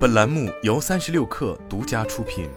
本栏目由三十六氪独家出品。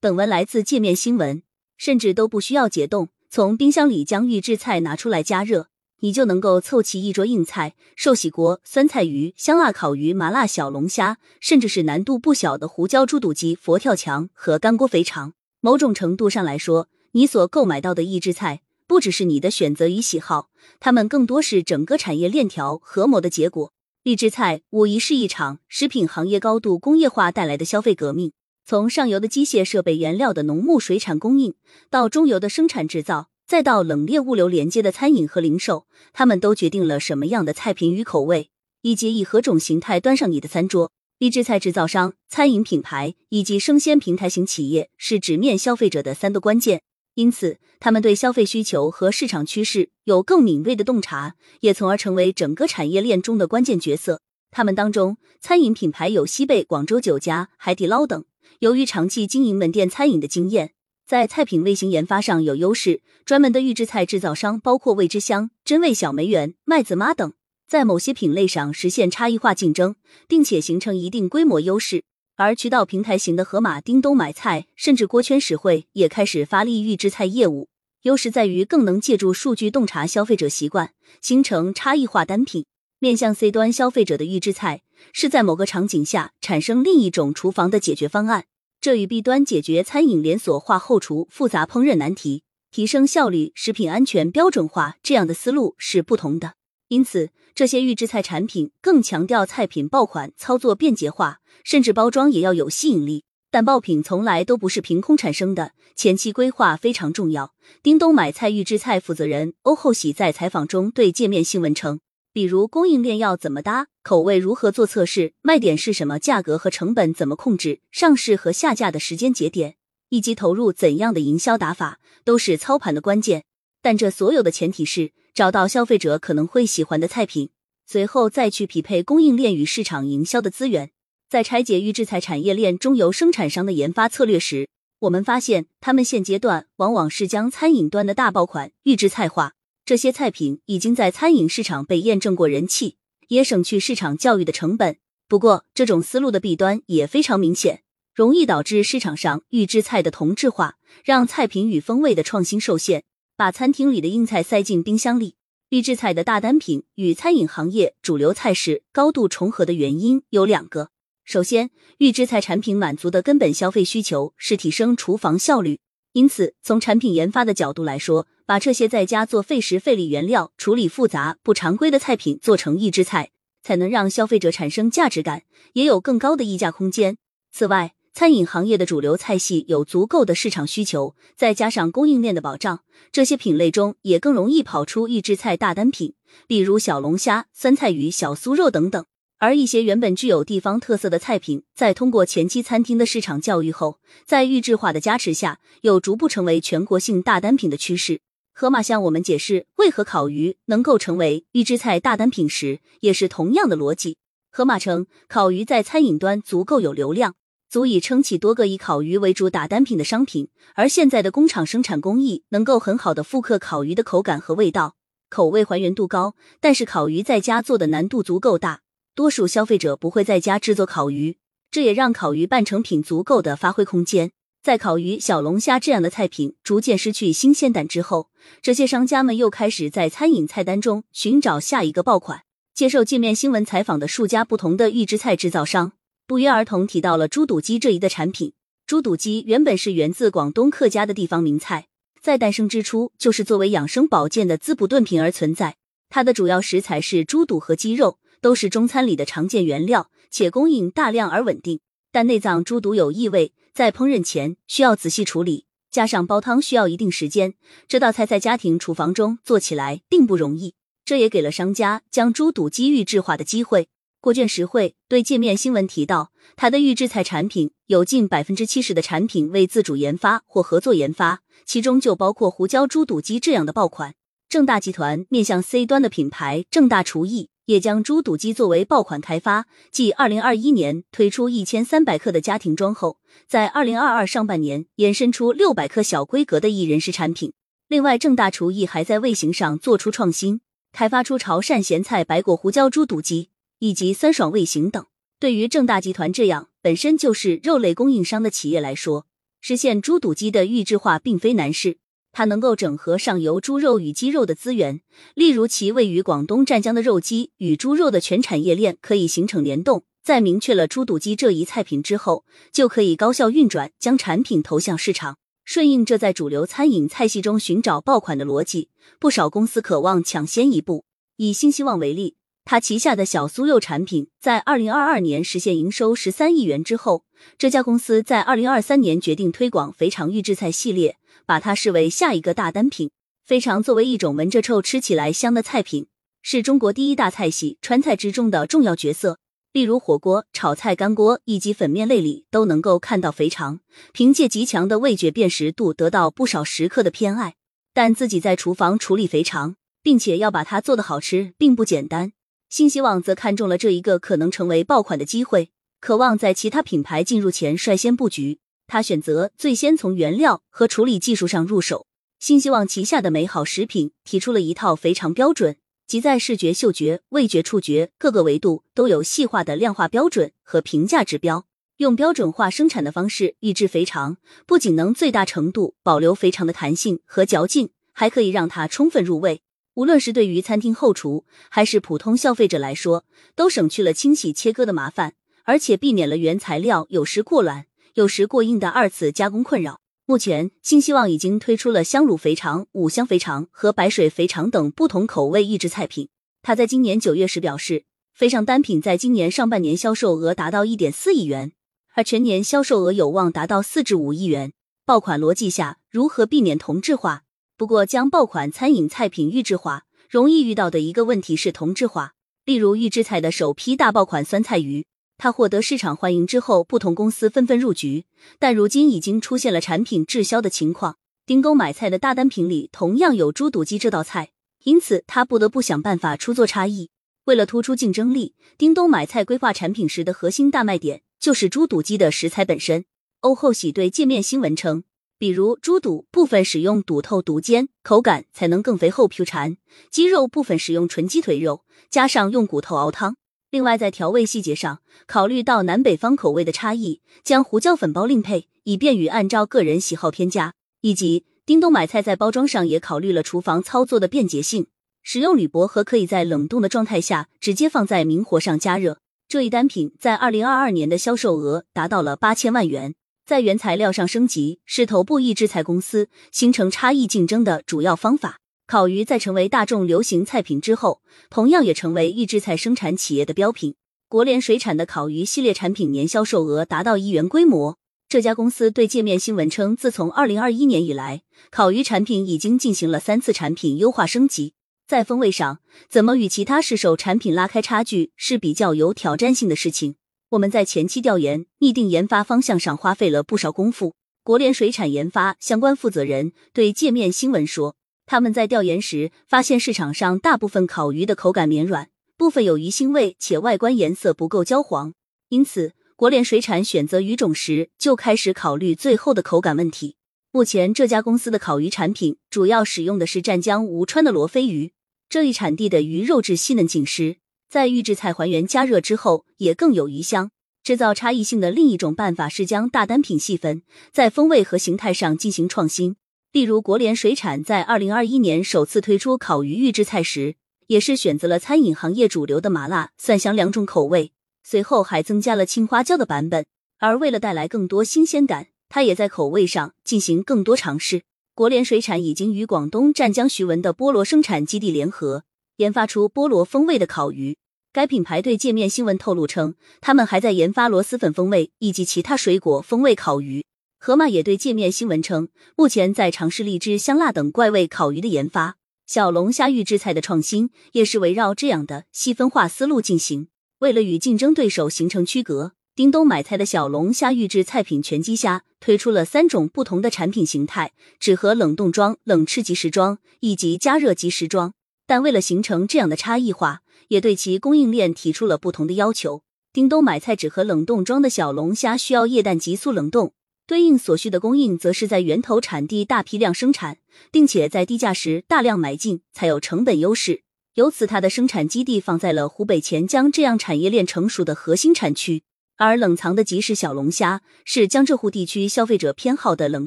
本文来自界面新闻，甚至都不需要解冻，从冰箱里将预制菜拿出来加热，你就能够凑齐一桌硬菜：寿喜锅、酸菜鱼、香辣烤鱼、麻辣小龙虾，甚至是难度不小的胡椒猪肚鸡、佛跳墙和干锅肥肠。某种程度上来说，你所购买到的预制菜。不只是你的选择与喜好，它们更多是整个产业链条合谋的结果。预制菜无疑是一场食品行业高度工业化带来的消费革命。从上游的机械设备、原料的农牧水产供应，到中游的生产制造，再到冷链物流连接的餐饮和零售，他们都决定了什么样的菜品与口味，以及以何种形态端上你的餐桌。预制菜制造商、餐饮品牌以及生鲜平台型企业是直面消费者的三个关键。因此，他们对消费需求和市场趋势有更敏锐的洞察，也从而成为整个产业链中的关键角色。他们当中，餐饮品牌有西贝、广州酒家、海底捞等。由于长期经营门店餐饮的经验，在菜品类型研发上有优势。专门的预制菜制造商包括味之香、真味小梅园、麦子妈等，在某些品类上实现差异化竞争，并且形成一定规模优势。而渠道平台型的盒马、叮咚买菜，甚至锅圈实惠也开始发力预制菜业务。优势在于更能借助数据洞察消费者习惯，形成差异化单品。面向 C 端消费者的预制菜，是在某个场景下产生另一种厨房的解决方案。这与 B 端解决餐饮连锁化后厨复杂烹饪难题、提升效率、食品安全标准化这样的思路是不同的。因此，这些预制菜产品更强调菜品爆款操作便捷化，甚至包装也要有吸引力。但爆品从来都不是凭空产生的，前期规划非常重要。叮咚买菜预制菜负责人欧后喜在采访中对界面新闻称，比如供应链要怎么搭，口味如何做测试，卖点是什么，价格和成本怎么控制，上市和下架的时间节点，以及投入怎样的营销打法，都是操盘的关键。但这所有的前提是。找到消费者可能会喜欢的菜品，随后再去匹配供应链与市场营销的资源。在拆解预制菜产业链中游生产商的研发策略时，我们发现他们现阶段往往是将餐饮端的大爆款预制菜化。这些菜品已经在餐饮市场被验证过人气，也省去市场教育的成本。不过，这种思路的弊端也非常明显，容易导致市场上预制菜的同质化，让菜品与风味的创新受限。把餐厅里的硬菜塞进冰箱里，预制菜的大单品与餐饮行业主流菜式高度重合的原因有两个。首先，预制菜产品满足的根本消费需求是提升厨房效率，因此从产品研发的角度来说，把这些在家做费时费力、原料处理复杂、不常规的菜品做成预制菜，才能让消费者产生价值感，也有更高的溢价空间。此外，餐饮行业的主流菜系有足够的市场需求，再加上供应链的保障，这些品类中也更容易跑出预制菜大单品，比如小龙虾、酸菜鱼、小酥肉等等。而一些原本具有地方特色的菜品，在通过前期餐厅的市场教育后，在预制化的加持下，有逐步成为全国性大单品的趋势。河马向我们解释为何烤鱼能够成为预制菜大单品时，也是同样的逻辑。河马称，烤鱼在餐饮端足够有流量。足以撑起多个以烤鱼为主打单品的商品，而现在的工厂生产工艺能够很好的复刻烤鱼的口感和味道，口味还原度高。但是烤鱼在家做的难度足够大，多数消费者不会在家制作烤鱼，这也让烤鱼半成品足够的发挥空间。在烤鱼、小龙虾这样的菜品逐渐失去新鲜感之后，这些商家们又开始在餐饮菜单中寻找下一个爆款。接受界面新闻采访的数家不同的预制菜制造商。不约而同提到了猪肚鸡这一的产品。猪肚鸡原本是源自广东客家的地方名菜，在诞生之初就是作为养生保健的滋补炖品而存在。它的主要食材是猪肚和鸡肉，都是中餐里的常见原料，且供应大量而稳定。但内脏猪肚有异味，在烹饪前需要仔细处理，加上煲汤需要一定时间，这道菜在家庭厨房中做起来并不容易。这也给了商家将猪肚鸡预制化的机会。郭卷实惠对界面新闻提到，它的预制菜产品有近百分之七十的产品为自主研发或合作研发，其中就包括胡椒猪肚鸡这样的爆款。正大集团面向 C 端的品牌正大厨艺也将猪肚鸡作为爆款开发，继二零二一年推出一千三百克的家庭装后，在二零二二上半年延伸出六百克小规格的一人食产品。另外，正大厨艺还在味型上做出创新。开发出潮汕咸菜白果胡椒猪肚鸡以及酸爽味型等。对于正大集团这样本身就是肉类供应商的企业来说，实现猪肚鸡的预制化并非难事。它能够整合上游猪肉与鸡肉的资源，例如其位于广东湛江的肉鸡与猪肉的全产业链可以形成联动。在明确了猪肚鸡这一菜品之后，就可以高效运转，将产品投向市场。顺应这在主流餐饮菜系中寻找爆款的逻辑，不少公司渴望抢先一步。以新希望为例。他旗下的小酥肉产品在二零二二年实现营收十三亿元之后，这家公司在二零二三年决定推广肥肠预制菜系列，把它视为下一个大单品。肥肠作为一种闻着臭、吃起来香的菜品，是中国第一大菜系川菜之中的重要角色。例如火锅、炒菜、干锅以及粉面类里都能够看到肥肠，凭借极强的味觉辨识度，得到不少食客的偏爱。但自己在厨房处理肥肠，并且要把它做得好吃，并不简单。新希望则看中了这一个可能成为爆款的机会，渴望在其他品牌进入前率先布局。他选择最先从原料和处理技术上入手。新希望旗下的美好食品提出了一套肥肠标准，即在视觉、嗅觉、味觉、触觉各个维度都有细化的量化标准和评价指标。用标准化生产的方式预制肥肠，不仅能最大程度保留肥肠的弹性和嚼劲，还可以让它充分入味。无论是对于餐厅后厨，还是普通消费者来说，都省去了清洗切割的麻烦，而且避免了原材料有时过软、有时过硬的二次加工困扰。目前，新希望已经推出了香卤肥肠、五香肥肠和白水肥肠等不同口味预制菜品。他在今年九月时表示，肥肠单品在今年上半年销售额达到一点四亿元，而全年销售额有望达到四至五亿元。爆款逻辑下，如何避免同质化？不过，将爆款餐饮菜品预制化，容易遇到的一个问题是同质化。例如，预制菜的首批大爆款酸菜鱼，它获得市场欢迎之后，不同公司纷纷入局，但如今已经出现了产品滞销的情况。丁沟买菜的大单品里同样有猪肚鸡这道菜，因此他不得不想办法出做差异。为了突出竞争力，叮咚买菜规划产品时的核心大卖点就是猪肚鸡的食材本身。欧后喜对界面新闻称。比如猪肚部分使用肚透肚尖，口感才能更肥厚 Q 弹；鸡肉部分使用纯鸡腿肉，加上用骨头熬汤。另外在调味细节上，考虑到南北方口味的差异，将胡椒粉包另配，以便于按照个人喜好添加。以及叮咚买菜在包装上也考虑了厨房操作的便捷性，使用铝箔盒可以在冷冻的状态下直接放在明火上加热。这一单品在二零二二年的销售额达到了八千万元。在原材料上升级是头部预制菜公司形成差异竞争的主要方法。烤鱼在成为大众流行菜品之后，同样也成为预制菜生产企业的标品。国联水产的烤鱼系列产品年销售额达到亿元规模。这家公司对界面新闻称，自从二零二一年以来，烤鱼产品已经进行了三次产品优化升级。在风味上，怎么与其他市售产品拉开差距是比较有挑战性的事情。我们在前期调研拟定研发方向上花费了不少功夫。国联水产研发相关负责人对界面新闻说，他们在调研时发现市场上大部分烤鱼的口感绵软，部分有鱼腥味，且外观颜色不够焦黄。因此，国联水产选择鱼种时就开始考虑最后的口感问题。目前，这家公司的烤鱼产品主要使用的是湛江吴川的罗非鱼，这一产地的鱼肉质细嫩紧实。在预制菜还原加热之后，也更有余香。制造差异性的另一种办法是将大单品细分，在风味和形态上进行创新。例如，国联水产在二零二一年首次推出烤鱼预制菜时，也是选择了餐饮行业主流的麻辣、蒜香两种口味，随后还增加了青花椒的版本。而为了带来更多新鲜感，它也在口味上进行更多尝试。国联水产已经与广东湛江徐闻的菠萝生产基地联合。研发出菠萝风味的烤鱼。该品牌对界面新闻透露称，他们还在研发螺蛳粉风味以及其他水果风味烤鱼。盒马也对界面新闻称，目前在尝试荔枝、香辣等怪味烤鱼的研发。小龙虾预制菜的创新也是围绕这样的细分化思路进行。为了与竞争对手形成区隔，叮咚买菜的小龙虾预制菜品全鸡虾推出了三种不同的产品形态：纸盒冷冻装、冷吃即时装以及加热即时装。但为了形成这样的差异化，也对其供应链提出了不同的要求。叮咚买菜纸和冷冻装的小龙虾需要液氮急速冷冻，对应所需的供应则是在源头产地大批量生产，并且在低价时大量买进，才有成本优势。由此它的生产基地放在了湖北潜江这样产业链成熟的核心产区。而冷藏的即食小龙虾是江浙沪地区消费者偏好的冷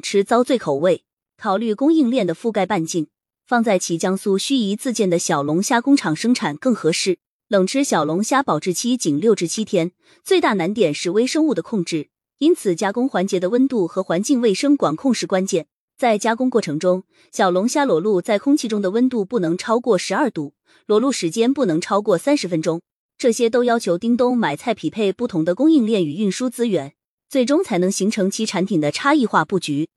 吃遭罪口味。考虑供应链的覆盖半径，放在其江苏盱眙自建的小龙虾工厂生产更合适。冷吃小龙虾保质期仅六至七天，最大难点是微生物的控制，因此加工环节的温度和环境卫生管控是关键。在加工过程中，小龙虾裸露在空气中的温度不能超过十二度，裸露时间不能超过三十分钟。这些都要求叮咚买菜匹配不同的供应链与运输资源，最终才能形成其产品的差异化布局。